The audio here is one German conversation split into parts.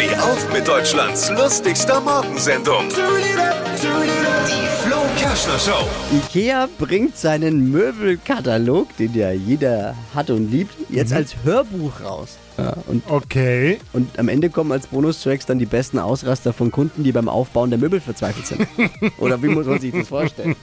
Steh auf mit Deutschlands lustigster Morgensendung. Die Flo Kerschner Show. Ikea bringt seinen Möbelkatalog, den ja jeder hat und liebt, jetzt als Hörbuch raus. Ja, und, Okay. und am Ende kommen als Bonustracks dann die besten Ausraster von Kunden, die beim Aufbauen der Möbel verzweifelt sind. Oder wie muss man sich das vorstellen?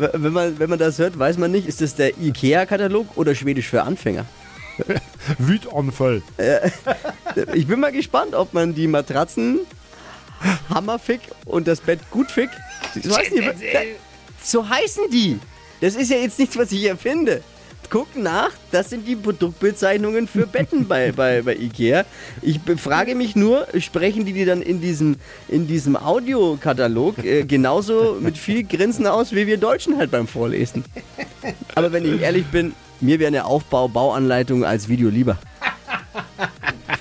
W- wenn, man, wenn man das hört, weiß man nicht, ist das der Ikea-Katalog oder Schwedisch für Anfänger? Wütanfall. Ich bin mal gespannt, ob man die Matratzen Hammerfick und das Bett Gutfick. Ich weiß nicht, so heißen die. Das ist ja jetzt nichts, was ich erfinde. Guck nach, das sind die Produktbezeichnungen für Betten bei, bei, bei Ikea. Ich frage mich nur, sprechen die die dann in diesem, in diesem Audiokatalog äh, genauso mit viel Grinsen aus, wie wir Deutschen halt beim Vorlesen? Aber wenn ich ehrlich bin, mir wäre eine Aufbau-Bauanleitung als Video lieber.